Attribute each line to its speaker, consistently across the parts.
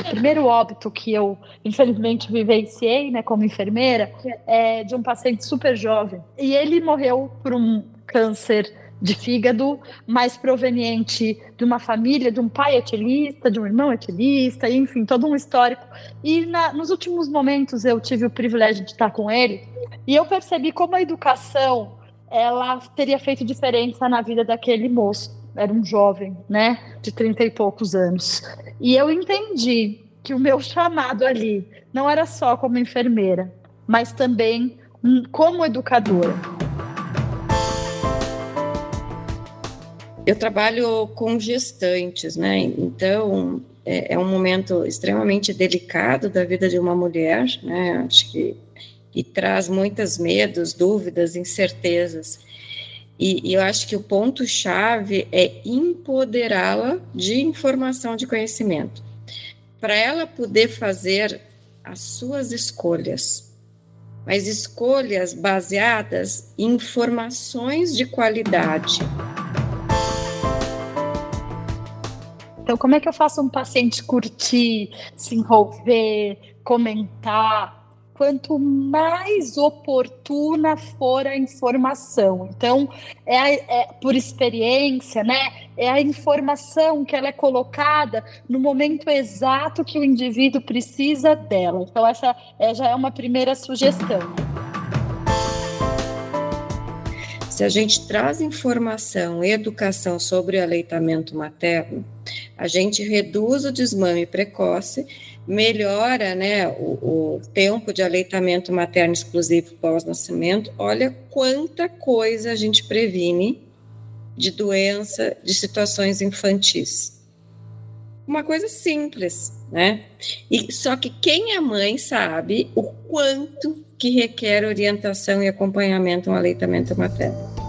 Speaker 1: o primeiro óbito que eu, infelizmente, vivenciei, né, como enfermeira, é de um paciente super jovem. E ele morreu por um câncer de fígado, mais proveniente de uma família, de um pai etilista, de um irmão etilista, enfim, todo um histórico. E na, nos últimos momentos eu tive o privilégio de estar com ele e eu percebi como a educação ela teria feito diferença na vida daquele moço. Era um jovem, né, de trinta e poucos anos. E eu entendi que o meu chamado ali não era só como enfermeira, mas também como educadora.
Speaker 2: Eu trabalho com gestantes, né? Então é, é, um momento extremamente delicado da vida de uma mulher, né? Acho que e traz muitos medos, dúvidas, incertezas. E, e eu acho que o ponto chave é empoderá-la de informação, de conhecimento, para ela poder fazer as suas escolhas, mas escolhas baseadas em informações de qualidade.
Speaker 1: Então, como é que eu faço um paciente curtir, se envolver, comentar? Quanto mais oportuna for a informação. Então, é, é, por experiência, né? É a informação que ela é colocada no momento exato que o indivíduo precisa dela. Então, essa é, já é uma primeira sugestão.
Speaker 2: Se a gente traz informação e educação sobre o aleitamento materno, a gente reduz o desmame precoce, melhora né, o, o tempo de aleitamento materno exclusivo pós-nascimento. Olha quanta coisa a gente previne de doença, de situações infantis. Uma coisa simples, né? E só que quem é mãe sabe o quanto que requer orientação e acompanhamento no aleitamento materno.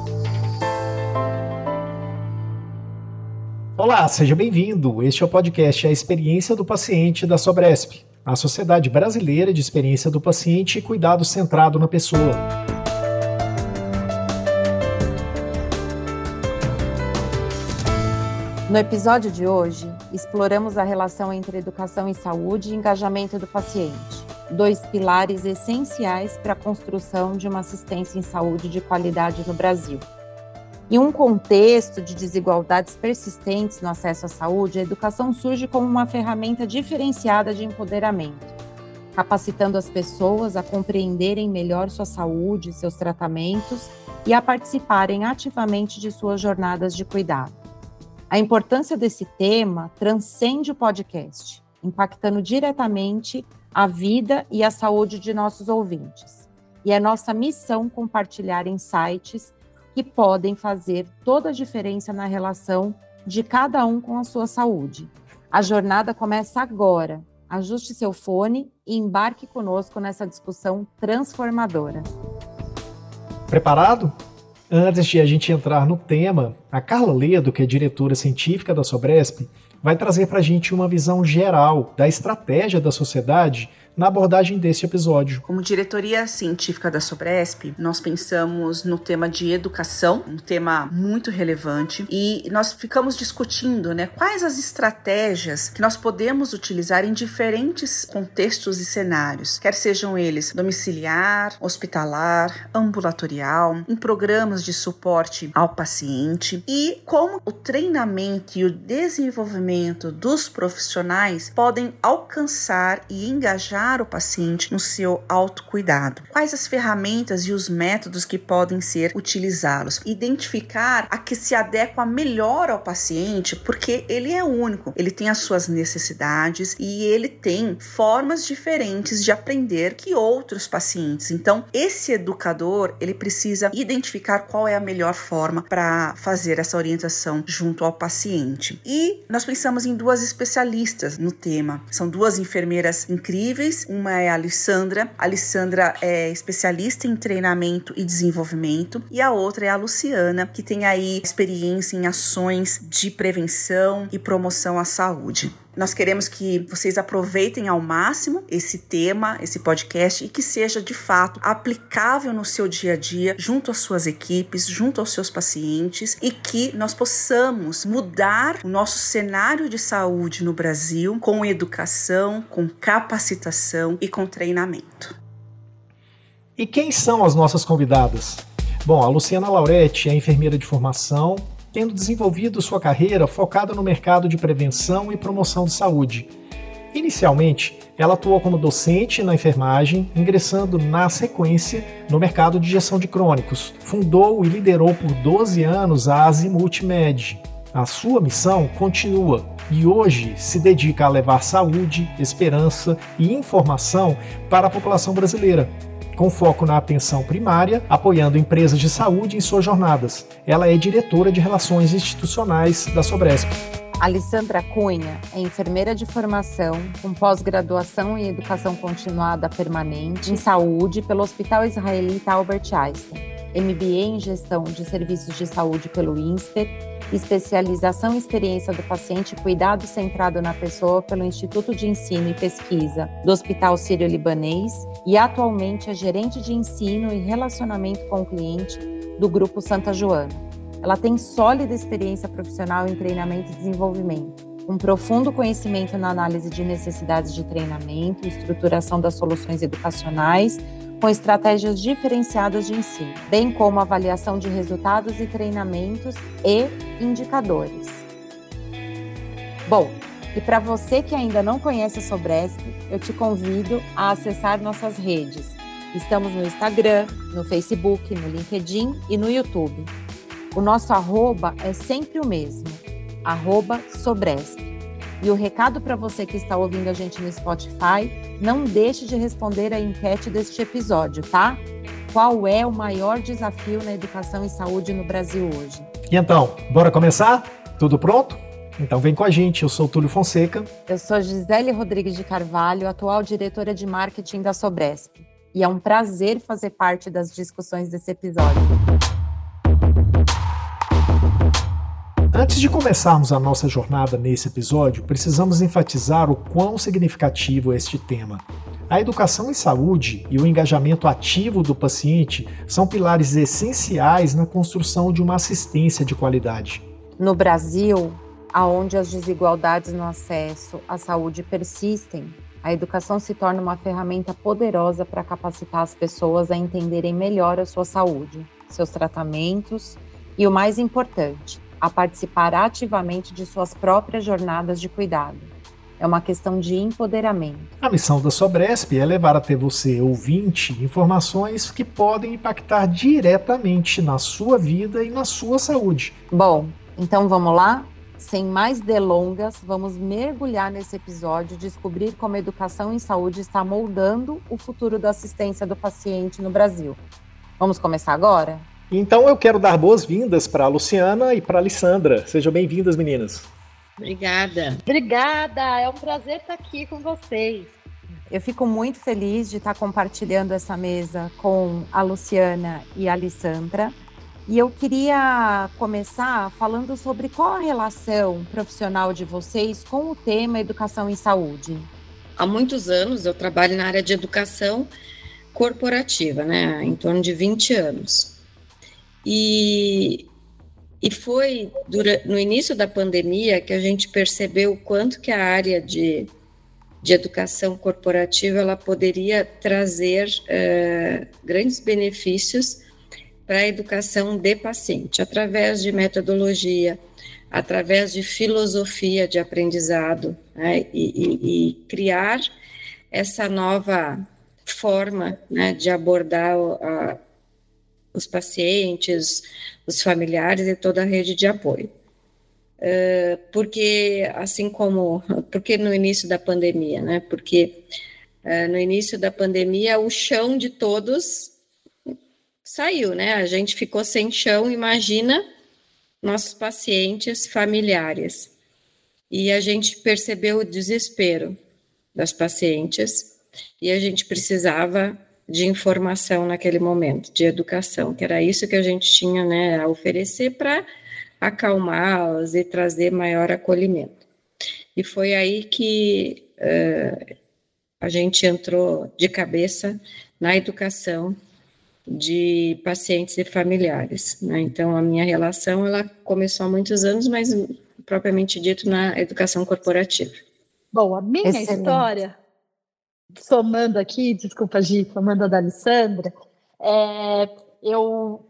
Speaker 3: Olá, seja bem-vindo. Este é o podcast A Experiência do Paciente da Sobresp, a Sociedade Brasileira de Experiência do Paciente e Cuidado Centrado na Pessoa.
Speaker 4: No episódio de hoje, exploramos a relação entre educação e saúde e engajamento do paciente dois pilares essenciais para a construção de uma assistência em saúde de qualidade no Brasil. Em um contexto de desigualdades persistentes no acesso à saúde, a educação surge como uma ferramenta diferenciada de empoderamento, capacitando as pessoas a compreenderem melhor sua saúde, seus tratamentos e a participarem ativamente de suas jornadas de cuidado. A importância desse tema transcende o podcast, impactando diretamente a vida e a saúde de nossos ouvintes. E é nossa missão compartilhar insights que podem fazer toda a diferença na relação de cada um com a sua saúde. A jornada começa agora. Ajuste seu fone e embarque conosco nessa discussão transformadora.
Speaker 3: Preparado? Antes de a gente entrar no tema, a Carla Ledo, que é diretora científica da Sobresp, vai trazer para a gente uma visão geral da estratégia da sociedade na abordagem desse episódio.
Speaker 5: Como diretoria científica da Sobresp, nós pensamos no tema de educação, um tema muito relevante, e nós ficamos discutindo né, quais as estratégias que nós podemos utilizar em diferentes contextos e cenários, quer sejam eles domiciliar, hospitalar, ambulatorial, em programas de suporte ao paciente, e como o treinamento e o desenvolvimento dos profissionais podem alcançar e engajar o paciente no seu autocuidado. Quais as ferramentas e os métodos que podem ser utilizados? Identificar a que se adequa melhor ao paciente, porque ele é único, ele tem as suas necessidades e ele tem formas diferentes de aprender que outros pacientes. Então, esse educador, ele precisa identificar qual é a melhor forma para fazer essa orientação junto ao paciente. E nós pensamos em duas especialistas no tema. São duas enfermeiras incríveis uma é a Alessandra. A Alessandra é especialista em treinamento e desenvolvimento. E a outra é a Luciana, que tem aí experiência em ações de prevenção e promoção à saúde. Nós queremos que vocês aproveitem ao máximo esse tema, esse podcast e que seja de fato aplicável no seu dia a dia, junto às suas equipes, junto aos seus pacientes e que nós possamos mudar o nosso cenário de saúde no Brasil com educação, com capacitação e com treinamento.
Speaker 3: E quem são as nossas convidadas? Bom, a Luciana Lauretti é enfermeira de formação, tendo desenvolvido sua carreira focada no mercado de prevenção e promoção de saúde. Inicialmente, ela atuou como docente na enfermagem, ingressando na sequência no mercado de gestão de crônicos. Fundou e liderou por 12 anos a Azimut Med. A sua missão continua e hoje se dedica a levar saúde, esperança e informação para a população brasileira, com foco na atenção primária, apoiando empresas de saúde em suas jornadas. Ela é diretora de Relações Institucionais da Sobresp.
Speaker 4: Alessandra Cunha é enfermeira de formação, com pós-graduação em Educação Continuada Permanente em Saúde pelo Hospital Israelita Albert Einstein, MBA em Gestão de Serviços de Saúde pelo INSPER, especialização em experiência do paciente e cuidado centrado na pessoa pelo Instituto de Ensino e Pesquisa do Hospital Sírio-Libanês e atualmente é gerente de ensino e relacionamento com o cliente do Grupo Santa Joana. Ela tem sólida experiência profissional em treinamento e desenvolvimento, um profundo conhecimento na análise de necessidades de treinamento, estruturação das soluções educacionais, com estratégias diferenciadas de ensino, bem como avaliação de resultados e treinamentos e indicadores. Bom, e para você que ainda não conhece a Sobresp, eu te convido a acessar nossas redes. Estamos no Instagram, no Facebook, no LinkedIn e no YouTube. O nosso arroba é sempre o mesmo, arroba Sobresp. E o recado para você que está ouvindo a gente no Spotify, não deixe de responder a enquete deste episódio, tá? Qual é o maior desafio na educação e saúde no Brasil hoje?
Speaker 3: E então, bora começar? Tudo pronto? Então vem com a gente, eu sou Túlio Fonseca.
Speaker 4: Eu sou Gisele Rodrigues de Carvalho, atual diretora de marketing da Sobresp. E é um prazer fazer parte das discussões desse episódio.
Speaker 3: Antes de começarmos a nossa jornada nesse episódio, precisamos enfatizar o quão significativo é este tema. A educação em saúde e o engajamento ativo do paciente são pilares essenciais na construção de uma assistência de qualidade.
Speaker 4: No Brasil, aonde as desigualdades no acesso à saúde persistem, a educação se torna uma ferramenta poderosa para capacitar as pessoas a entenderem melhor a sua saúde, seus tratamentos e, o mais importante, a participar ativamente de suas próprias jornadas de cuidado. É uma questão de empoderamento.
Speaker 3: A missão da Sobresp é levar até você, ouvinte, informações que podem impactar diretamente na sua vida e na sua saúde.
Speaker 4: Bom, então vamos lá? Sem mais delongas, vamos mergulhar nesse episódio e descobrir como a educação em saúde está moldando o futuro da assistência do paciente no Brasil. Vamos começar agora?
Speaker 3: Então eu quero dar boas-vindas para a Luciana e para a Alessandra. Sejam bem-vindas, meninas.
Speaker 2: Obrigada.
Speaker 1: Obrigada, é um prazer estar aqui com vocês.
Speaker 4: Eu fico muito feliz de estar compartilhando essa mesa com a Luciana e a Alessandra. E eu queria começar falando sobre qual a relação profissional de vocês com o tema educação em saúde.
Speaker 2: Há muitos anos eu trabalho na área de educação corporativa, né? Em torno de 20 anos. E, e foi durante, no início da pandemia que a gente percebeu o quanto que a área de, de educação corporativa ela poderia trazer uh, grandes benefícios para a educação de paciente, através de metodologia, através de filosofia de aprendizado, né, e, e, e, criar essa nova forma né, de abordar a, os pacientes, os familiares e toda a rede de apoio. Uh, porque, assim como, porque no início da pandemia, né? Porque uh, no início da pandemia o chão de todos saiu, né? A gente ficou sem chão, imagina nossos pacientes familiares. E a gente percebeu o desespero das pacientes e a gente precisava de informação naquele momento, de educação, que era isso que a gente tinha né, a oferecer para acalmá-las e trazer maior acolhimento. E foi aí que uh, a gente entrou de cabeça na educação de pacientes e familiares. Né? Então, a minha relação ela começou há muitos anos, mas propriamente dito na educação corporativa.
Speaker 1: Bom, a minha Excelente. história, somando aqui, desculpa, Gi, somando a da Alessandra, é, eu,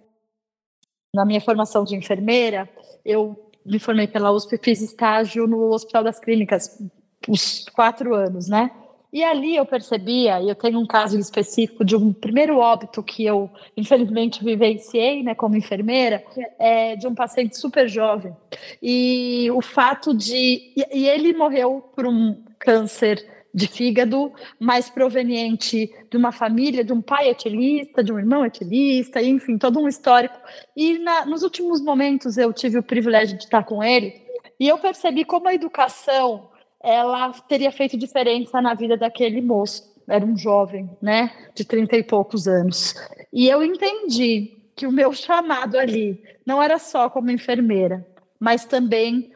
Speaker 1: na minha formação de enfermeira, eu me formei pela USP, fiz estágio no Hospital das Clínicas, os quatro anos, né? E ali eu percebia, e eu tenho um caso específico de um primeiro óbito que eu, infelizmente, vivenciei né, como enfermeira, é, de um paciente super jovem. E o fato de. E, ele morreu por um câncer de fígado, mais proveniente de uma família, de um pai etilista, de um irmão etilista, enfim, todo um histórico. E na, nos últimos momentos eu tive o privilégio de estar com ele, e eu percebi como a educação ela teria feito diferença na vida daquele moço. Era um jovem, né, de trinta e poucos anos. E eu entendi que o meu chamado ali não era só como enfermeira, mas também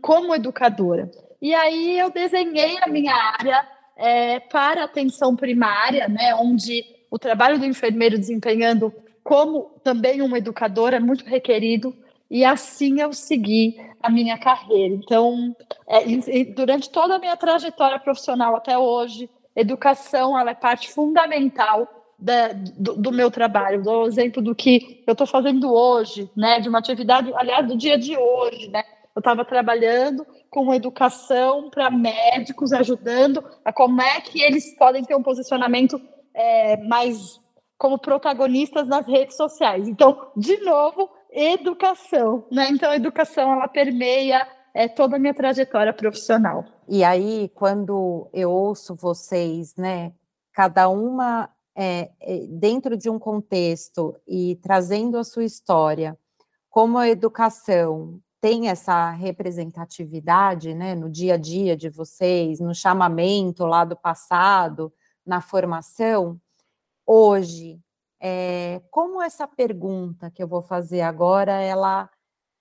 Speaker 1: como educadora. E aí eu desenhei a minha área é, para atenção primária, né, onde o trabalho do enfermeiro desempenhando como também uma educadora é muito requerido, e assim eu segui a minha carreira. Então, é, durante toda a minha trajetória profissional até hoje, educação ela é parte fundamental da, do, do, meu trabalho. Dou exemplo do que eu estou fazendo hoje, né? De uma atividade, aliás, do dia de hoje, né? Eu estava trabalhando com educação para médicos, ajudando a como é que eles podem ter um posicionamento é, mais como protagonistas nas redes sociais. Então, de novo, educação, né? Então a educação ela permeia é, toda a minha trajetória profissional.
Speaker 4: E aí, quando eu ouço vocês, né, cada uma é, é, dentro de um contexto e trazendo a sua história, como a educação tem essa representatividade, né, no dia a dia de vocês, no chamamento lá do passado, na formação, hoje é, como essa pergunta que eu vou fazer agora, ela,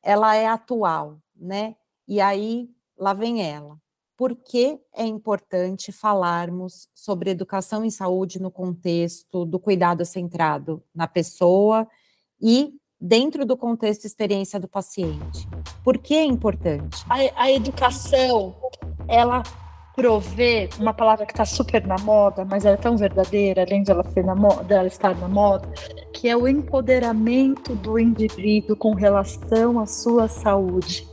Speaker 4: ela é atual, né? E aí, lá vem ela. Por que é importante falarmos sobre educação em saúde no contexto do cuidado centrado na pessoa e dentro do contexto experiência do paciente? Por que é importante?
Speaker 1: A, a educação, ela prover uma palavra que está super na moda, mas ela é tão verdadeira, além de ela, ser na moda, dela estar na moda, que é o empoderamento do indivíduo com relação à sua saúde.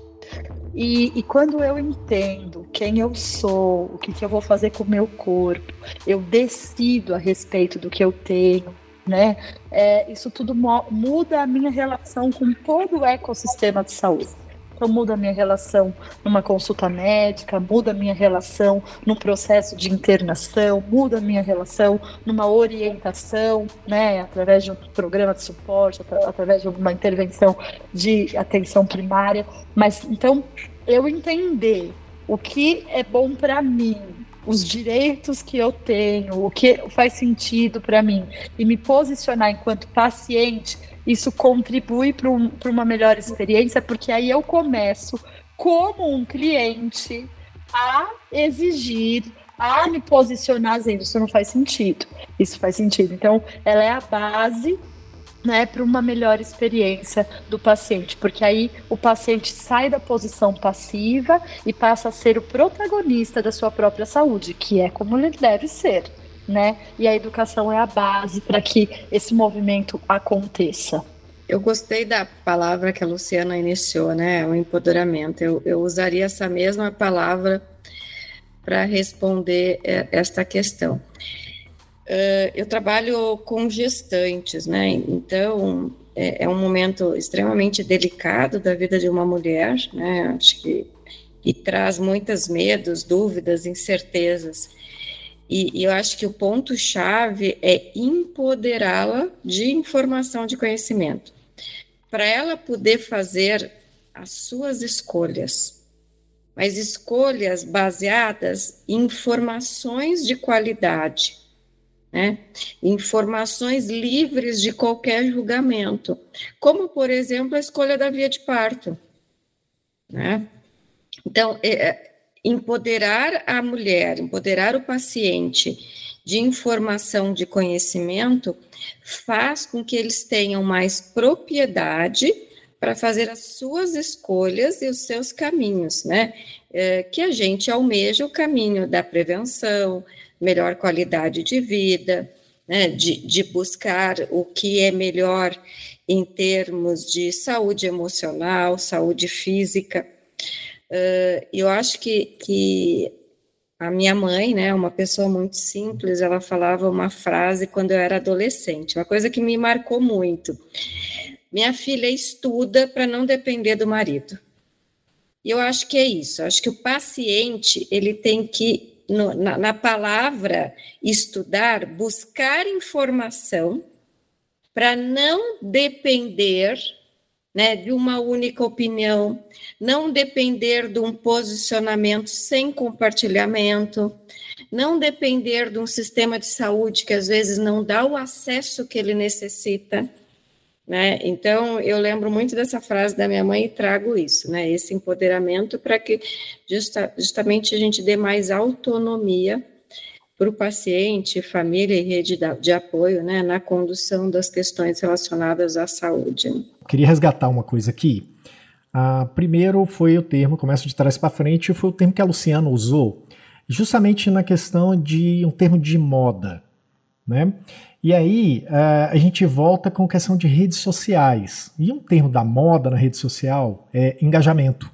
Speaker 1: E, e, quando eu entendo quem eu sou, o que, que eu vou fazer com o meu corpo, eu decido a respeito do que eu tenho, né? É, isso tudo muda a minha relação com todo o ecossistema de saúde. Então muda a minha relação numa consulta médica, muda a minha relação num processo de internação, muda a minha relação numa orientação, né, através de um programa de suporte, através de uma intervenção de atenção primária. Mas então eu entender o que é bom para mim, os direitos que eu tenho, o que faz sentido para mim e me posicionar enquanto paciente isso contribui para um, uma melhor experiência, porque aí eu começo, como um cliente, a exigir, a me posicionar dizendo: isso não faz sentido, isso faz sentido. Então, ela é a base né, para uma melhor experiência do paciente, porque aí o paciente sai da posição passiva e passa a ser o protagonista da sua própria saúde, que é como ele deve ser né? E a educação é a base para que esse movimento aconteça.
Speaker 2: Eu gostei da palavra que a Luciana iniciou, né? O empoderamento. Eu, eu usaria essa mesma palavra para responder é, esta questão. Uh, eu trabalho com gestantes, né? Então é, é, um momento extremamente delicado da vida de uma mulher, né? Acho que e traz muitos medos, dúvidas, incertezas. E, e eu acho que o ponto-chave é empoderá-la de informação de conhecimento, para ela poder fazer as suas escolhas, mas escolhas baseadas em informações de qualidade, né? informações livres de qualquer julgamento, como, por exemplo, a escolha da via de parto. Né? Então, é, empoderar a mulher, empoderar o paciente de informação, de conhecimento, faz com que eles tenham mais propriedade para fazer as suas escolhas e os seus caminhos, né? É, que a gente almeja o caminho da prevenção, melhor qualidade de vida, né? de, de buscar o que é melhor em termos de saúde emocional, saúde física. Uh, eu acho que, que a minha mãe, né, uma pessoa muito simples, ela falava uma frase quando eu era adolescente, uma coisa que me marcou muito. Minha filha estuda para não depender do marido. E eu acho que é isso. Eu acho que o paciente ele tem que, no, na, na palavra estudar, buscar informação para não depender né, de uma única opinião, não depender de um posicionamento sem compartilhamento, não depender de um sistema de saúde que às vezes não dá o acesso que ele necessita. Né? Então, eu lembro muito dessa frase da minha mãe e trago isso, né? Esse empoderamento para que justa, justamente a gente dê mais autonomia para o paciente, família e rede de apoio, né, na condução das questões relacionadas à saúde.
Speaker 3: Queria resgatar uma coisa aqui. Ah, primeiro foi o termo, começo de trás para frente, foi o termo que a Luciana usou, justamente na questão de um termo de moda, né? E aí uh, a gente volta com questão de redes sociais. E um termo da moda na rede social é engajamento.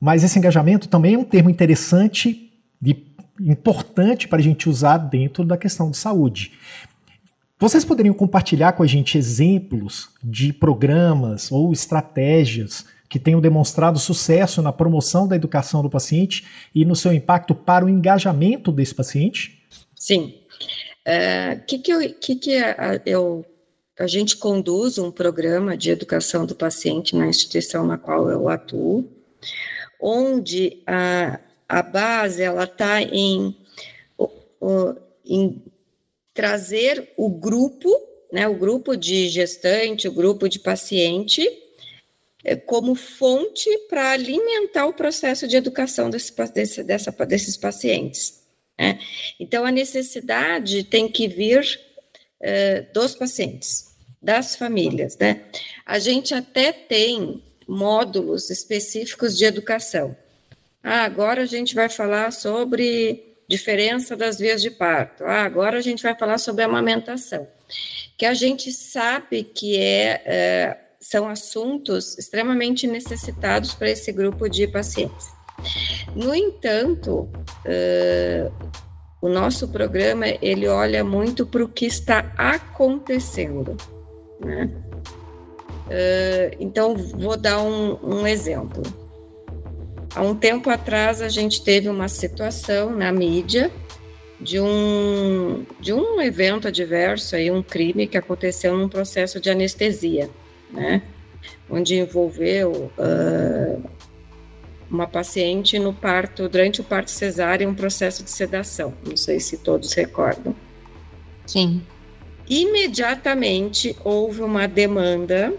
Speaker 3: Mas esse engajamento também é um termo interessante e importante para a gente usar dentro da questão de saúde. Vocês poderiam compartilhar com a gente exemplos de programas ou estratégias que tenham demonstrado sucesso na promoção da educação do paciente e no seu impacto para o engajamento desse paciente?
Speaker 2: Sim. O é, que, que, eu, que, que a, eu, a gente conduz um programa de educação do paciente na instituição na qual eu atuo, onde a, a base ela está em, em trazer o grupo, né, o grupo de gestante, o grupo de paciente, é, como fonte para alimentar o processo de educação desse, desse, dessa, desses pacientes. Né? Então, a necessidade tem que vir uh, dos pacientes, das famílias. Né? A gente até tem módulos específicos de educação. Ah, agora a gente vai falar sobre diferença das vias de parto. Ah, agora a gente vai falar sobre amamentação. Que a gente sabe que é, é são assuntos extremamente necessitados para esse grupo de pacientes. No entanto, uh, o nosso programa ele olha muito para o que está acontecendo, né? Uh, então, vou dar um, um, exemplo. Há um tempo atrás, a gente teve uma situação na mídia de um, de um evento adverso, aí, um crime que aconteceu num processo de anestesia, né? Onde envolveu uh, uma paciente no parto, durante o parto cesáreo, um processo de sedação. Não sei se todos recordam.
Speaker 4: Sim.
Speaker 2: Imediatamente houve uma demanda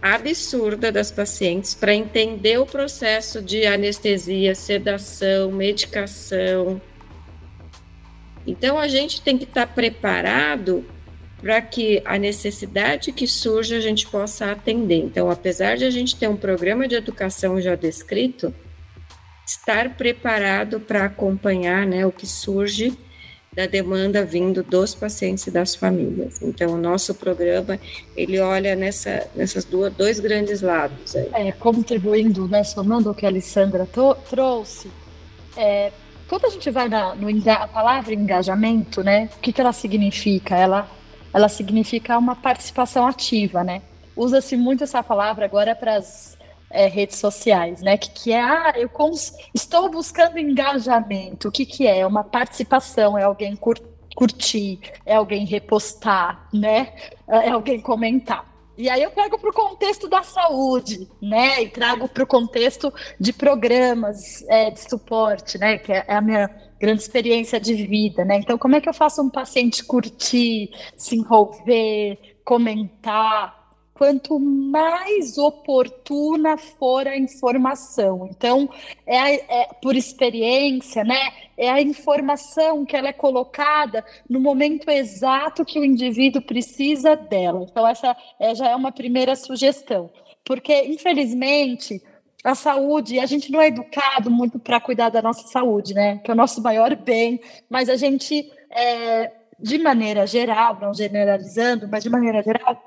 Speaker 2: absurda das pacientes para entender o processo de anestesia, sedação, medicação. Então a gente tem que estar tá preparado para que a necessidade que surge a gente possa atender. Então, apesar de a gente ter um programa de educação já descrito, estar preparado para acompanhar né, o que surge da demanda vindo dos pacientes e das famílias. Então, o nosso programa, ele olha nessa, nessas duas, dois grandes lados. Aí.
Speaker 1: É, contribuindo, né, somando o que a Alessandra trouxe, é, quando a gente vai na, no, a palavra engajamento, né, o que, que ela significa? Ela ela significa uma participação ativa, né? Usa-se muito essa palavra agora para as é, redes sociais, né? Que, que é, ah, eu estou buscando engajamento. O que, que é? É uma participação, é alguém cur curtir, é alguém repostar, né? É, é alguém comentar. E aí eu trago para o contexto da saúde, né? E trago para o contexto de programas é, de suporte, né? Que é a minha grande experiência de vida, né? Então, como é que eu faço um paciente curtir, se envolver, comentar? quanto mais oportuna for a informação. Então, é, é, por experiência, né? É a informação que ela é colocada no momento exato que o indivíduo precisa dela. Então, essa é, já é uma primeira sugestão. Porque, infelizmente, a saúde, a gente não é educado muito para cuidar da nossa saúde, né? Que é o nosso maior bem, mas a gente, é, de maneira geral, não generalizando, mas de maneira geral,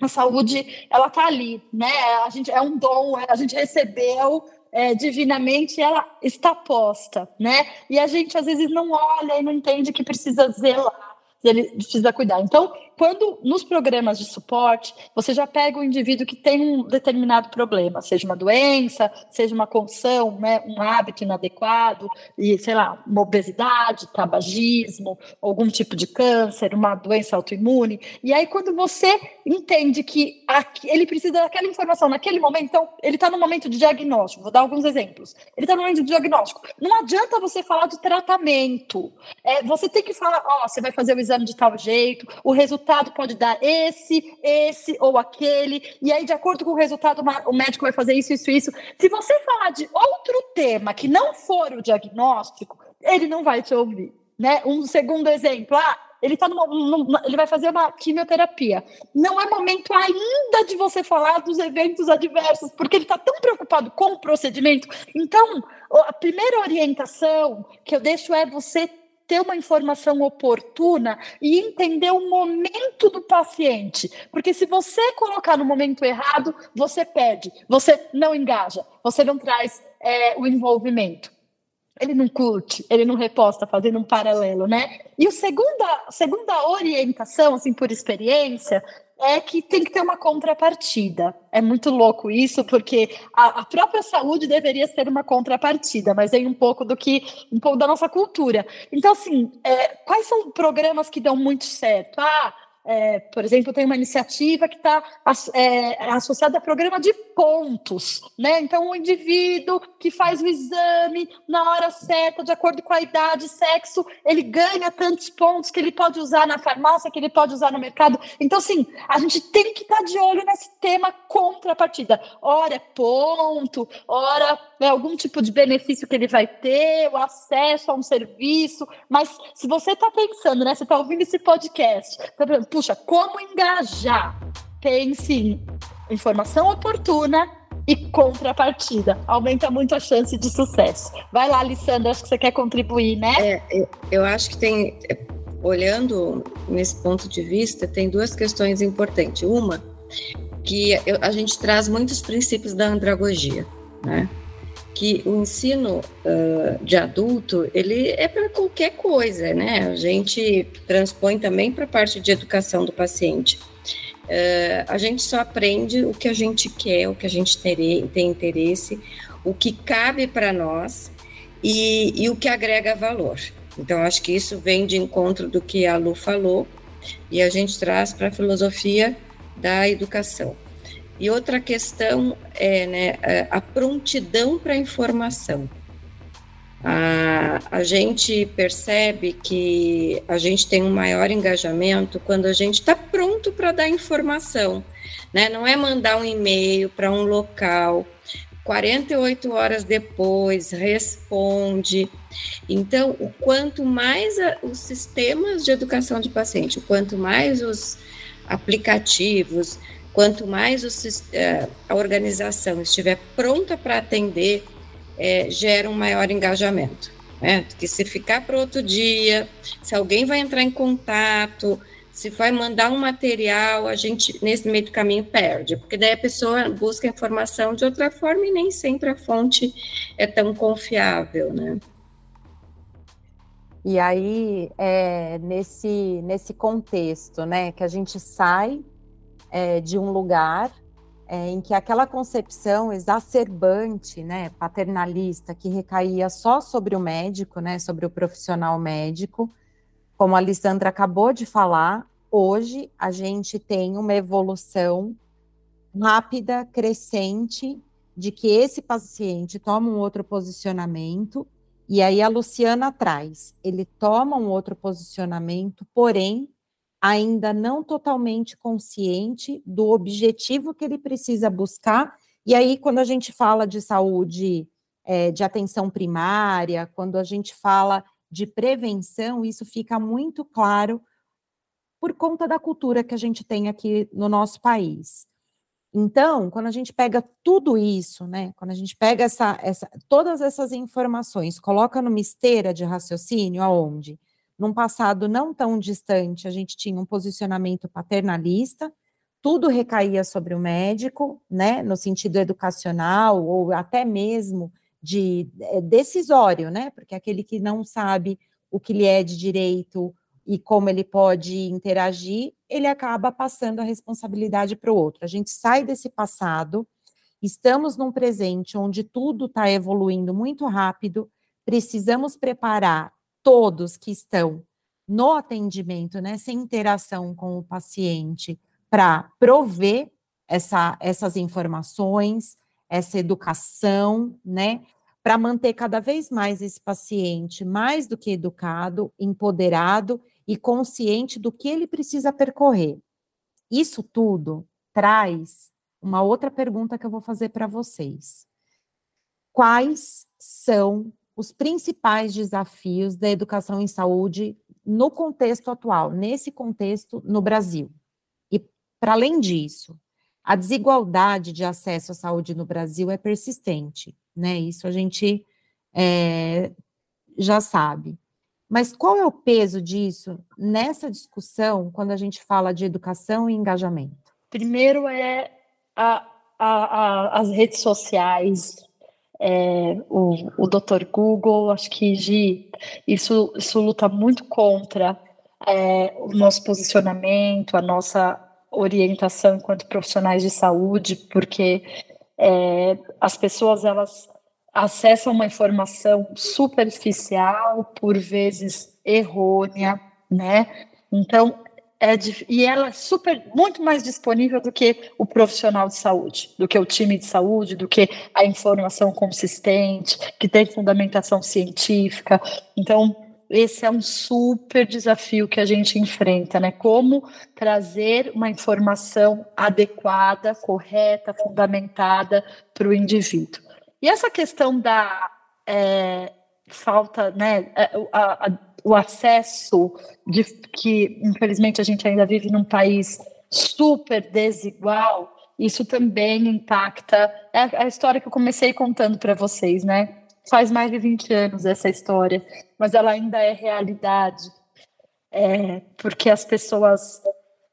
Speaker 1: a saúde, ela tá ali, né? A gente é um dom, a gente recebeu é, divinamente, ela está posta, né? E a gente às vezes não olha e não entende que precisa zelar ele precisa cuidar. Então, quando nos programas de suporte, você já pega o indivíduo que tem um determinado problema, seja uma doença, seja uma condição, né, um hábito inadequado, e sei lá, uma obesidade, tabagismo, algum tipo de câncer, uma doença autoimune. E aí, quando você entende que ele precisa daquela informação naquele momento, então ele está no momento de diagnóstico, vou dar alguns exemplos. Ele está no momento de diagnóstico. Não adianta você falar de tratamento. É, você tem que falar, ó, oh, você vai fazer o exame de tal jeito, o resultado pode dar esse, esse ou aquele, e aí, de acordo com o resultado, o médico vai fazer isso, isso, isso. Se você falar de outro tema que não for o diagnóstico, ele não vai te ouvir. Né? Um segundo exemplo, ah, ele, tá numa, numa, ele vai fazer uma quimioterapia. Não é momento ainda de você falar dos eventos adversos, porque ele está tão preocupado com o procedimento. Então, a primeira orientação que eu deixo é você ter uma informação oportuna e entender o momento do paciente. Porque se você colocar no momento errado, você perde, você não engaja, você não traz é, o envolvimento. Ele não curte, ele não reposta, fazendo um paralelo, né? E a segunda, segunda orientação, assim, por experiência, é que tem que ter uma contrapartida. É muito louco isso, porque a, a, própria saúde deveria ser uma contrapartida, mas vem um pouco do que um pouco da nossa cultura. Então, assim, é, quais são programas que dão muito certo? Ah, é, por exemplo, tem uma iniciativa que está é, associada a programa de pontos, né? Então, o indivíduo que faz o exame na hora certa, de acordo com a idade, sexo, ele ganha tantos pontos que ele pode usar na farmácia, que ele pode usar no mercado. Então, sim, a gente tem que estar tá de olho nesse tema contrapartida. Ora é ponto, ora é algum tipo de benefício que ele vai ter, o acesso a um serviço. Mas se você está pensando, né? Você está ouvindo esse podcast, tá pensando, puxa, como engajar? Pense em informação oportuna e contrapartida. Aumenta muito a chance de sucesso. Vai lá, Alessandra, acho que você quer contribuir, né?
Speaker 2: É, eu acho que tem, olhando nesse ponto de vista, tem duas questões importantes. Uma, que a gente traz muitos princípios da andragogia, né? Que o ensino uh, de adulto ele é para qualquer coisa, né? A gente transpõe também para a parte de educação do paciente. Uh, a gente só aprende o que a gente quer, o que a gente tem, interesse, o que cabe para nós e, e o que agrega valor. Então, acho que isso vem de encontro do que a Lu falou e a gente traz para a filosofia da educação. E outra questão é né, é, a prontidão para a informação. A, gente percebe que a gente tem um maior engajamento quando a gente está pronto para dar informação. Né? Não é mandar um e-mail para um local, 48 horas depois responde. Então, o quanto mais a, os sistemas de educação de paciente, o quanto mais os aplicativos, Quanto mais o, é, a organização estiver pronta para atender, é, gera um maior engajamento. Né? Porque se ficar para outro dia, se alguém vai entrar em contato, se vai mandar um material, a gente, nesse meio do caminho, perde, porque daí a pessoa busca informação de outra forma e nem sempre a fonte é tão confiável, né?
Speaker 4: E aí, é, nesse, nesse contexto, né, que a gente sai é, de um lugar é, em que aquela concepção exacerbante, né, paternalista, que recaía só sobre o médico, né, sobre o profissional médico, como a Alessandra acabou de falar, hoje a gente tem uma evolução rápida, crescente, de que esse paciente toma um outro posicionamento, e aí a Luciana traz, ele toma um outro posicionamento, porém ainda não totalmente consciente do objetivo que ele precisa buscar. E aí, quando a gente fala de saúde, é, de atenção primária, quando a gente fala de prevenção, isso fica muito claro por conta da cultura que a gente tem aqui no nosso país. Então, quando a gente pega tudo isso, né, quando a gente pega essa, essa, todas essas informações, coloca numa esteira de raciocínio, aonde, num passado não tão distante, a gente tinha um posicionamento paternalista, tudo recaía sobre o médico, né, no sentido educacional ou até mesmo de é, decisório, né, porque aquele que não sabe o que lhe é de direito e como ele pode interagir, ele acaba passando a responsabilidade para o outro. A gente sai desse passado, estamos num presente onde tudo está evoluindo muito rápido, precisamos preparar todos que estão no atendimento, nessa né, interação com o paciente, para prover essa, essas informações, essa educação, né? Para manter cada vez mais esse paciente mais do que educado, empoderado e consciente do que ele precisa percorrer. Isso tudo traz uma outra pergunta que eu vou fazer para vocês. Quais são os principais desafios da educação em saúde no contexto atual, nesse contexto no Brasil? E, para além disso, a desigualdade de acesso à saúde no Brasil é persistente, né? Isso a gente é, já sabe. Mas qual é o peso disso nessa discussão quando a gente fala de educação e engajamento?
Speaker 1: Primeiro é a, a, a, as redes sociais, é, o, o Dr. Google, acho que Gi, isso, isso luta muito contra é, o nosso posicionamento, a nossa orientação enquanto profissionais de saúde, porque é, as pessoas elas acessam uma informação superficial, por vezes errônea, né? Então, é de, e ela é super, muito mais disponível do que o profissional de saúde, do que o time de saúde, do que a informação consistente, que tem fundamentação científica. Então, esse é um super desafio que a gente enfrenta, né? Como trazer uma informação adequada, correta, fundamentada para o indivíduo. E essa questão da é, falta, né, é, a, a, o acesso de que, infelizmente, a gente ainda vive num país super desigual, isso também impacta. É a história que eu comecei contando para vocês, né? Faz mais de 20 anos essa história, mas ela ainda é realidade. É, porque as pessoas,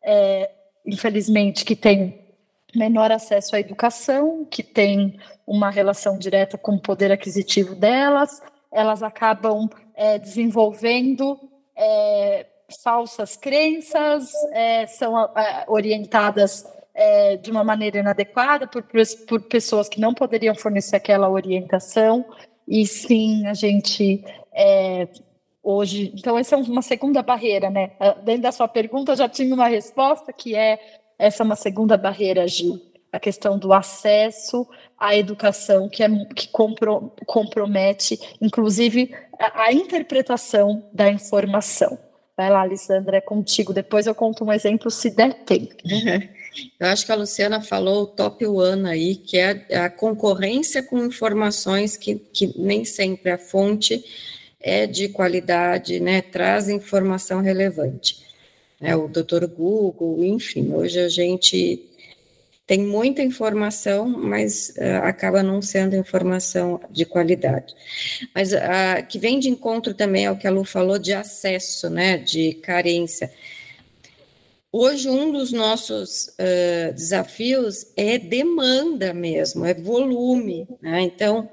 Speaker 1: é, infelizmente, que têm menor acesso à educação, que tem uma relação direta com o poder aquisitivo delas, elas acabam é, desenvolvendo é, falsas crenças, é, são é, orientadas é, de uma maneira inadequada por, por pessoas que não poderiam fornecer aquela orientação, e sim, a gente é, hoje. Então, essa é uma segunda barreira, né? Dentro da sua pergunta, já tinha uma resposta que é essa é uma segunda barreira, Gil, a questão do acesso à educação, que, é, que compro, compromete, inclusive, a, a, interpretação da informação. Vai lá, Alessandra, é contigo. Depois eu conto um exemplo, se der tempo.
Speaker 2: Eu acho que a Luciana falou o top one aí, que é a, a concorrência com informações que, que nem sempre a fonte é de qualidade, né, traz informação relevante né, o doutor Google, enfim, hoje a gente tem muita informação, mas uh, acaba não sendo informação de qualidade. Mas uh, que vem de encontro também ao que a Lu falou de acesso, né, de carência. Hoje, um dos nossos uh, desafios é demanda mesmo, é volume, né? Então,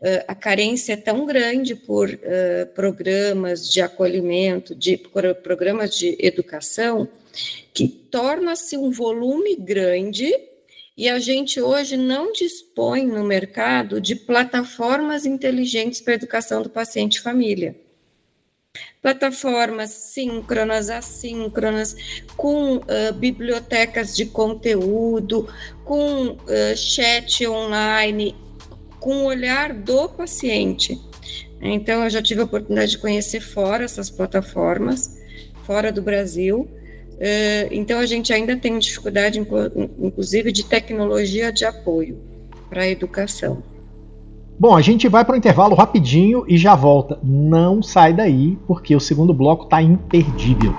Speaker 2: uh, a carência é tão grande por uh, programas de acolhimento, de programas de educação, que torna-se um volume grande e a gente hoje não dispõe no mercado de plataformas inteligentes para a educação do paciente e família. Plataformas síncronas, assíncronas, com uh, bibliotecas de conteúdo, com uh, chat online, com o olhar do paciente. Então, eu já tive a oportunidade de conhecer fora essas plataformas, fora do Brasil, então, a gente ainda tem dificuldade, inclusive, de tecnologia de apoio para a educação.
Speaker 3: Bom, a gente vai para o intervalo rapidinho e já volta. Não sai daí, porque o segundo bloco está imperdível.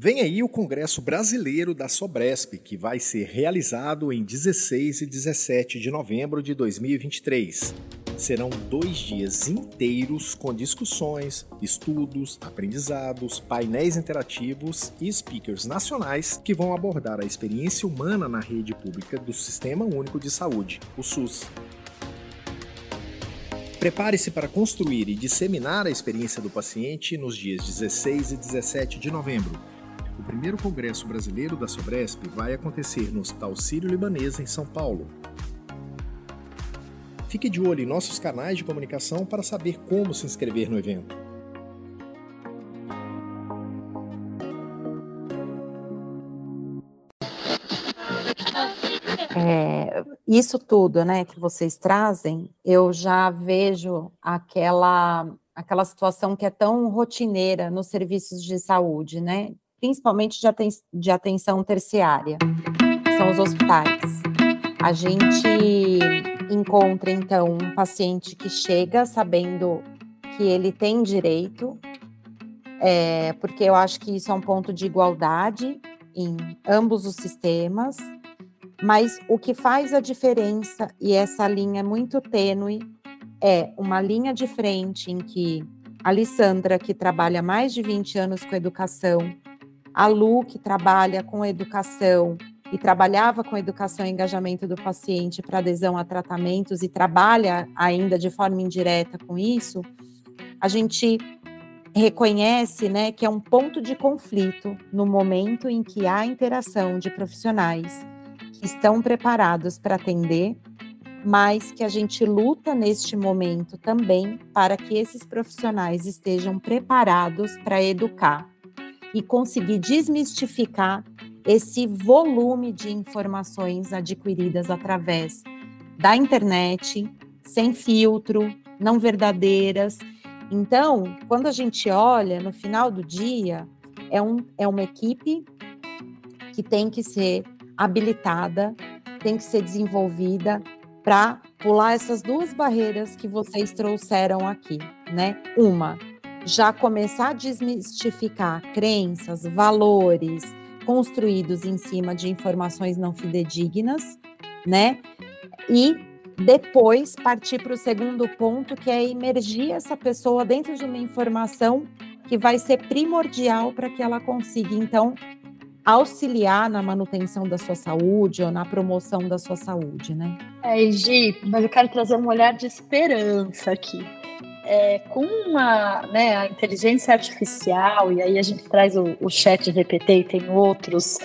Speaker 3: Vem aí o Congresso Brasileiro da Sobresp, que vai ser realizado em 16 e 17 de novembro de 2023. Serão dois dias inteiros com discussões, estudos, aprendizados, painéis interativos e speakers nacionais que vão abordar a experiência humana na rede pública do Sistema Único de Saúde, o SUS. Prepare-se para construir e disseminar a experiência do paciente nos dias 16 e 17 de novembro o primeiro Congresso Brasileiro da Sobresp vai acontecer no Hospital Sírio-Libanês, em São Paulo. Fique de olho em nossos canais de comunicação para saber como se inscrever no evento.
Speaker 4: É, isso tudo, né, que vocês trazem, eu já vejo aquela aquela situação que é tão rotineira nos serviços de saúde, né, principalmente de, aten de atenção terciária, são os hospitais. A gente encontra, então, um paciente que chega sabendo que ele tem direito, é, porque eu acho que isso é um ponto de igualdade em ambos os sistemas, mas o que faz a diferença, e essa linha é muito tênue, é uma linha de frente em que a Alessandra, que trabalha mais de 20 anos com educação, a Lu, que trabalha com educação e trabalhava com educação e engajamento do paciente para adesão a tratamentos e trabalha ainda de forma indireta com isso, a gente reconhece né, que é um ponto de conflito no momento em que há interação de profissionais que estão preparados para atender, mas que a gente luta neste momento também para que esses profissionais estejam preparados para educar e conseguir desmistificar esse volume de informações adquiridas através da internet, sem filtro, não verdadeiras. Então, quando a gente olha no final do dia, é, um, é uma equipe que tem que ser habilitada, tem que ser desenvolvida para pular essas duas barreiras que vocês trouxeram aqui, né? Uma, já começar a desmistificar crenças, valores construídos em cima de informações não fidedignas, né? E depois partir para o segundo ponto, que é emergir essa pessoa dentro de uma informação que vai ser primordial para que ela consiga, então, auxiliar na manutenção da sua saúde ou na promoção da sua saúde, né?
Speaker 1: É, Gi, mas eu quero trazer um olhar de esperança aqui é, com uma, né, a inteligência artificial, e aí a gente traz o, o chat GPT e tem outros,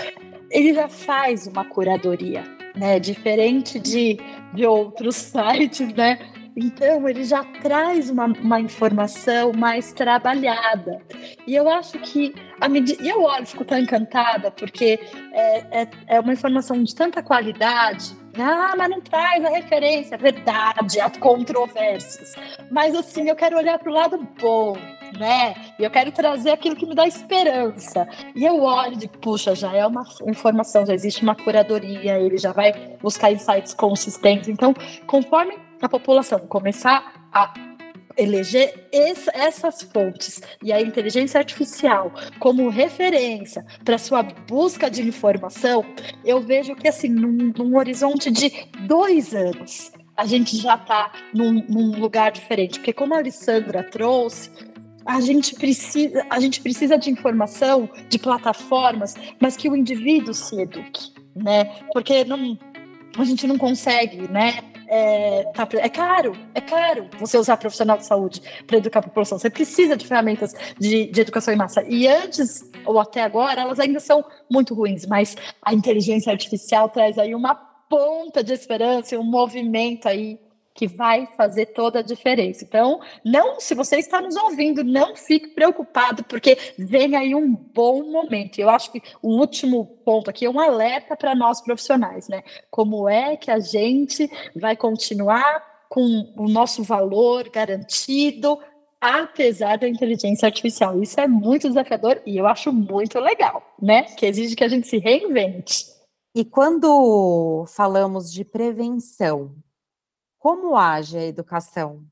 Speaker 1: ele já faz uma curadoria, né, diferente de, de outros sites, né, então, ele já traz uma, uma, informação mais trabalhada. E eu acho que, a medida, e eu olho, fico tão encantada, porque é, é, é uma informação de tanta qualidade ah, mas não traz a referência. Verdade, há controvérsias. Mas assim, eu quero olhar para o lado bom, né? E eu quero trazer aquilo que me dá esperança. E eu olho de, puxa, já é uma informação, já existe uma curadoria, ele já vai buscar insights consistentes. Então, conforme a população começar a eleger essas fontes e a inteligência artificial como referência para sua busca de informação, eu vejo que assim, num, num horizonte de dois anos, a gente já está num, num lugar diferente. Porque como a Alessandra trouxe, a gente precisa, a gente precisa de informação, de plataformas, mas que o indivíduo se eduque, né? Porque não, a gente não consegue, né? É, tá, é caro, é caro você usar profissional de saúde para educar a população. Você precisa de ferramentas de, de educação em massa. E antes, ou até agora, elas ainda são muito ruins, mas a inteligência artificial traz aí uma ponta de esperança, um movimento aí que vai fazer toda a diferença. Então, não, se você está nos ouvindo, não fique preocupado, porque vem aí um bom momento. Eu acho que o último ponto aqui é um alerta para nós profissionais, né? Como é que a gente vai continuar com o nosso valor garantido apesar da inteligência artificial. Isso é muito desafiador e eu acho muito legal, né? Que exige que a gente se reinvente.
Speaker 4: E quando falamos de prevenção, como age a educação?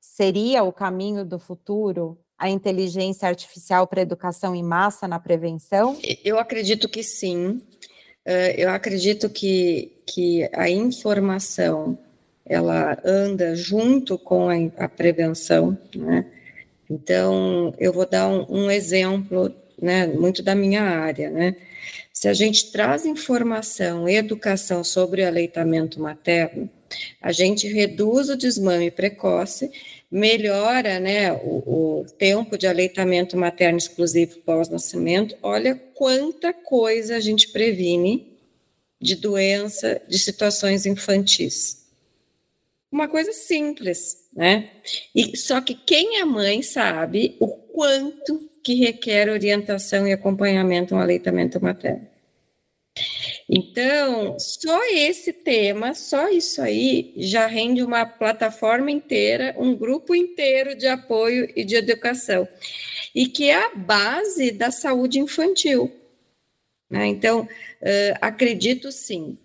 Speaker 4: Seria o caminho do futuro a inteligência artificial para educação em massa na prevenção?
Speaker 2: Eu acredito que sim. Eu acredito que, que a informação ela anda junto com a, a prevenção, né? Então, eu vou dar um, um, exemplo, né, muito da minha área, né? Se a gente traz informação educação sobre o aleitamento materno, a gente reduz o desmame precoce, melhora, né, o, o tempo de aleitamento materno exclusivo pós-nascimento. Olha quanta coisa a gente previne de doença, de situações infantis uma coisa simples, né? E só que quem é mãe sabe o quanto que requer orientação e acompanhamento no aleitamento materno. Então, só esse tema, só isso aí, já rende uma plataforma inteira, um grupo inteiro de apoio e de educação, e que é a base da saúde infantil. Né? Então, uh, acredito sim.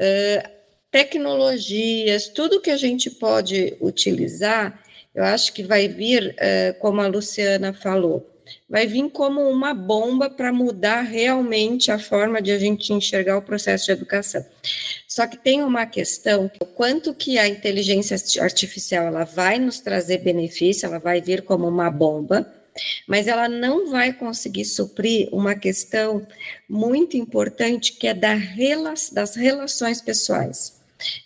Speaker 2: Uh, tecnologias, tudo que a gente pode utilizar, eu acho que vai vir, como a Luciana falou, vai vir como uma bomba para mudar realmente a forma de a gente enxergar o processo de educação. Só que tem uma questão, o quanto que a inteligência artificial ela vai nos trazer benefício, ela vai vir como uma bomba, mas ela não vai conseguir suprir uma questão muito importante que é da das relações pessoais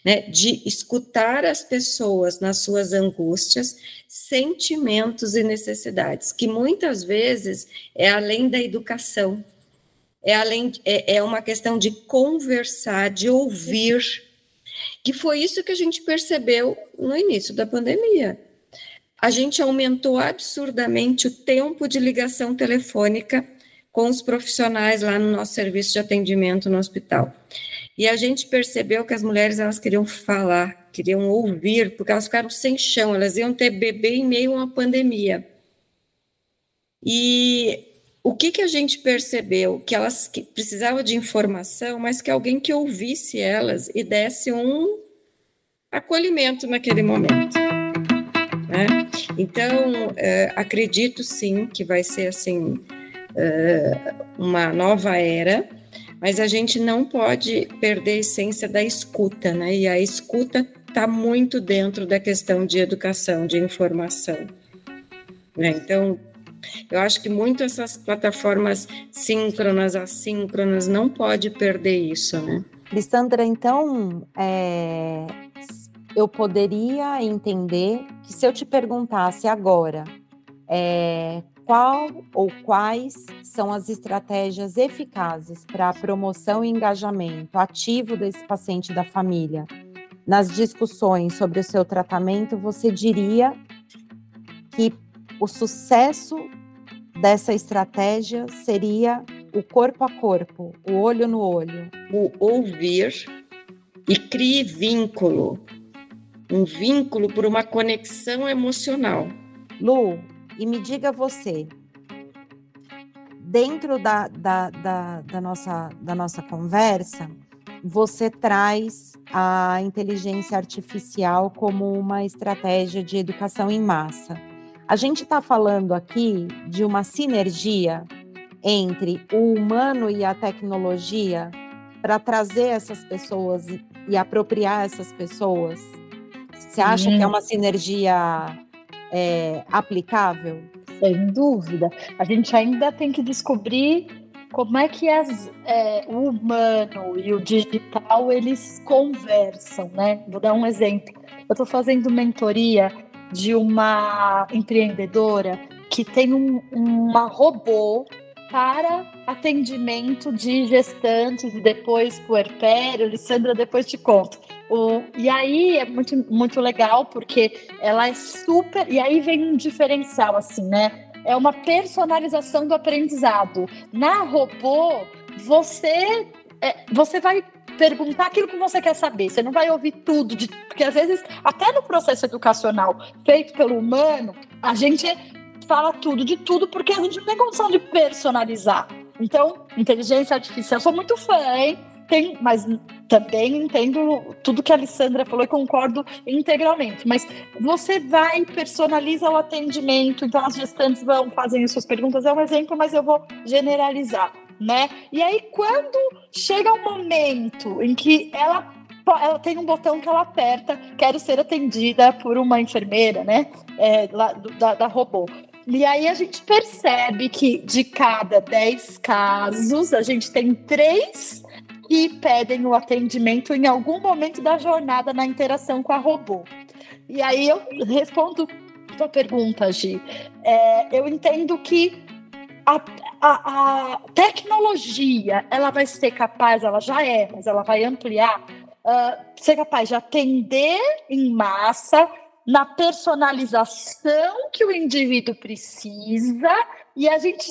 Speaker 2: né, de escutar as pessoas nas suas angústias, sentimentos e necessidades, que muitas vezes é além da educação, é além é, é uma questão de conversar, de ouvir, que foi isso que a gente percebeu no início da pandemia. A gente aumentou absurdamente o tempo de ligação telefônica com os profissionais lá no nosso serviço de atendimento no hospital. E a gente percebeu que as mulheres elas queriam falar, queriam ouvir, porque elas ficaram sem chão, elas iam ter bebê em meio a uma pandemia. E o que, que a gente percebeu? Que elas precisavam de informação, mas que alguém que ouvisse elas e desse um acolhimento naquele momento. Né? Então, é, acredito sim que vai ser assim é, uma nova era mas a gente não pode perder a essência da escuta, né? E a escuta está muito dentro da questão de educação, de informação. Né? Então, eu acho que muito essas plataformas síncronas, assíncronas, não pode perder isso, né?
Speaker 4: Lissandra, então, é, eu poderia entender que se eu te perguntasse agora é, qual ou quais são as estratégias eficazes para a promoção e engajamento ativo desse paciente da família? Nas discussões sobre o seu tratamento, você diria que o sucesso dessa estratégia seria o corpo a corpo, o olho no olho.
Speaker 2: O ouvir e crie vínculo, um vínculo por uma conexão emocional.
Speaker 4: Lu, e me diga você, dentro da, da, da, da, nossa, da nossa conversa, você traz a inteligência artificial como uma estratégia de educação em massa. A gente está falando aqui de uma sinergia entre o humano e a tecnologia para trazer essas pessoas e, e, apropriar essas pessoas. Você acha que é uma sinergia é, aplicável?
Speaker 1: Sem dúvida. A gente ainda tem que descobrir como é que as, é, o humano e o digital eles conversam, né? Vou dar um exemplo. Eu estou fazendo mentoria de uma empreendedora que tem um, uma robô para atendimento de gestantes e depois puerpério. Lissandra, depois te conto. E aí é muito, muito legal, porque ela é super. E aí vem um diferencial, assim, né? É uma personalização do aprendizado. Na robô, você, é, você vai perguntar aquilo que você quer saber. Você não vai ouvir tudo, de, porque às vezes, até no processo educacional feito pelo humano, a gente fala tudo de tudo, porque a gente não tem condição de personalizar. Então, inteligência artificial, sou muito fã, hein? Tem, mas também entendo tudo que a Alessandra falou e concordo integralmente. Mas você vai, personaliza o atendimento, então as gestantes vão fazendo suas perguntas, é um exemplo, mas eu vou generalizar, né? E aí, quando chega um momento em que ela ela tem um botão que ela aperta, quero ser atendida por uma enfermeira, né? É, lá, da, da robô. E aí a gente percebe que de cada 10 casos, a gente tem três que pedem o atendimento em algum momento da jornada na interação com a robô. E aí eu respondo a pergunta, Gi. É, eu entendo que a, a, a, tecnologia ela vai ser capaz, ela já é, mas ela vai ampliar, uh, ser capaz de atender em massa na personalização que o indivíduo precisa e a gente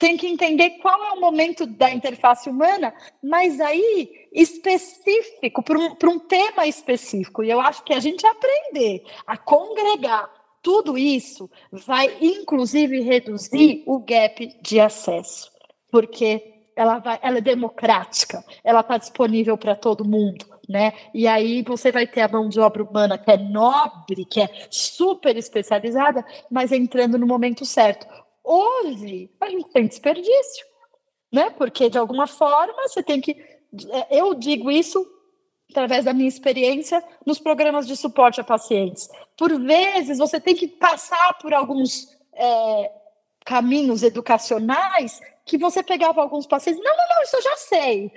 Speaker 1: tem que entender qual é o momento da interface humana, mas aí específico, para um, um tema específico. E eu acho que a gente aprender a congregar tudo isso vai, inclusive, reduzir o gap de acesso, porque ela, vai, ela é democrática, ela está disponível para todo mundo. Né? E aí você vai ter a mão de obra humana que é nobre, que é super especializada, mas entrando no momento certo. Hoje, a gente tem desperdício, né? Porque, de alguma forma, você tem que. É, eu digo isso através da minha experiência nos programas de suporte a pacientes. Por vezes, você tem que passar por alguns é, caminhos educacionais que você pegava alguns pacientes, não, não, não, isso eu já sei,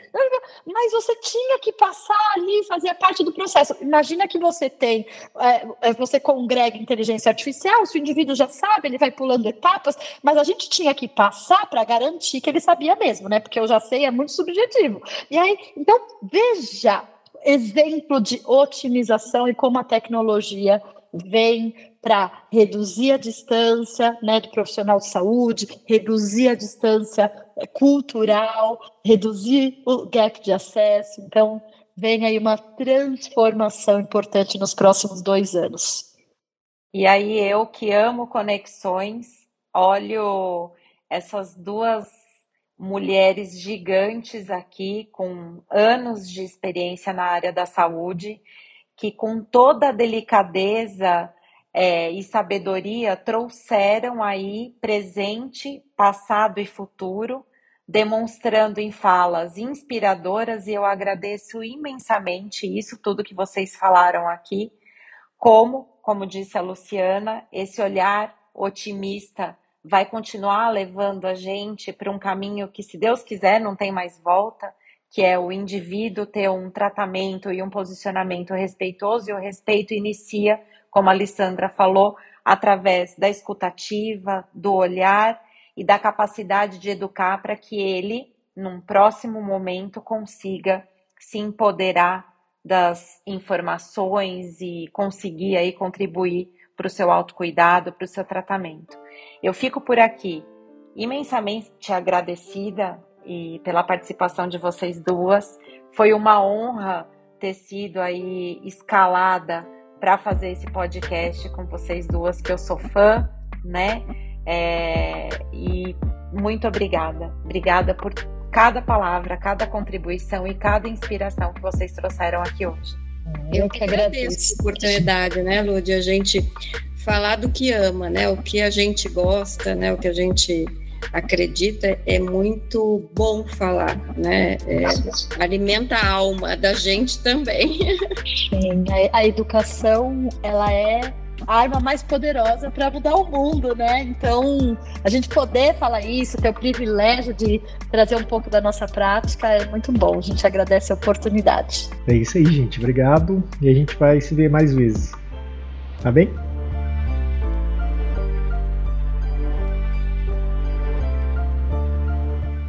Speaker 1: mas você tinha que passar ali, fazia parte do processo. Imagina que você tem, é, é, você congrega inteligência artificial, se o indivíduo já sabe, ele vai pulando etapas, mas a gente tinha que passar para garantir que ele sabia mesmo, né? Porque eu já sei é muito subjetivo. E aí, então, veja exemplo de otimização e como a tecnologia vem para reduzir a distância né, do profissional de saúde, reduzir a distância cultural, reduzir o gap de acesso. Então, vem aí uma transformação importante nos próximos dois anos.
Speaker 4: E aí, eu que amo conexões, olho essas duas mulheres gigantes aqui, com anos de experiência na área da saúde, que com toda a delicadeza é, e sabedoria trouxeram aí presente, passado e futuro, demonstrando em falas inspiradoras, e eu agradeço imensamente isso tudo que vocês falaram aqui, como, como disse a Luciana, esse olhar otimista vai continuar levando a gente para um caminho que, se Deus quiser, não tem mais volta, que é o indivíduo ter um tratamento e um posicionamento respeitoso, e o respeito inicia como a Alessandra falou, através da escutativa, do olhar e da capacidade de educar para que ele, num próximo momento, consiga se empoderar das informações e conseguir aí contribuir para o seu autocuidado, para o seu tratamento. Eu fico por aqui imensamente agradecida e pela participação de vocês duas. Foi uma honra ter sido aí escalada para fazer esse podcast com vocês duas, que eu sou fã, né? É, e muito obrigada. Obrigada por cada palavra, cada contribuição e cada inspiração que vocês trouxeram aqui hoje.
Speaker 2: Eu que agradeço a oportunidade, né, Lud, a gente falar do que ama, né, o que a gente gosta, né, o que a gente acredita, é muito bom falar, né? É, alimenta a alma da gente também.
Speaker 1: Sim, a, a educação, ela é a arma mais poderosa para mudar o mundo, né? Então, a gente poder falar isso, ter o privilégio de trazer um pouco da nossa prática é muito bom. A gente agradece a oportunidade.
Speaker 3: É isso aí, gente. Obrigado. E a gente vai se ver mais vezes. Tá bem?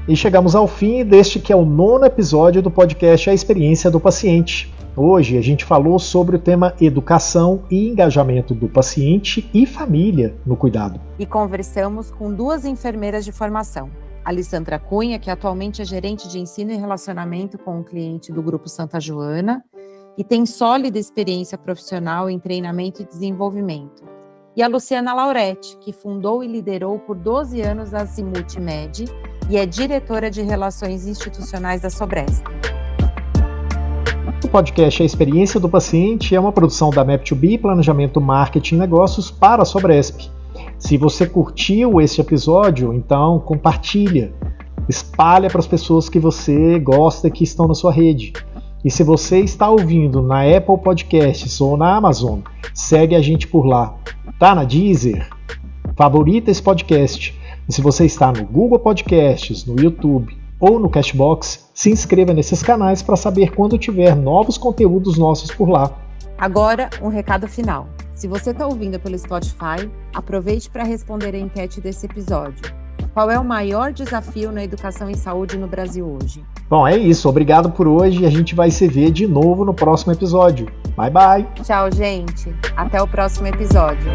Speaker 3: E chegamos ao fim deste que é o nono episódio do podcast A Experiência do Paciente. Hoje a gente falou sobre o tema educação e engajamento do paciente e família no cuidado.
Speaker 4: E conversamos com duas enfermeiras de formação, Alessandra Cunha, que atualmente é gerente de ensino e relacionamento com o cliente do Grupo Santa Joana e tem sólida experiência profissional em treinamento e desenvolvimento. E a Luciana Lauretti, que fundou e liderou por 12 anos a Zimuth Med e é diretora de Relações Institucionais da Sobresp.
Speaker 3: O podcast A Experiência do Paciente é uma produção da Map2B Planejamento Marketing Negócios para a Sobresp. Se você curtiu esse episódio, então compartilha, espalha para as pessoas que você gosta que estão na sua rede. E se você está ouvindo na Apple Podcasts ou na Amazon, segue a gente por lá. Tá na Deezer? Favorita esse podcast. E se você está no Google Podcasts, no YouTube ou no Cashbox, se inscreva nesses canais para saber quando tiver novos conteúdos nossos por lá.
Speaker 4: Agora, um recado final. Se você está ouvindo pelo Spotify, aproveite para responder a enquete desse episódio. Qual é o maior desafio na educação em saúde no Brasil hoje?
Speaker 3: Bom, é isso. Obrigado por hoje e a gente vai se ver de novo no próximo episódio. Bye, bye.
Speaker 4: Tchau, gente. Até o próximo episódio.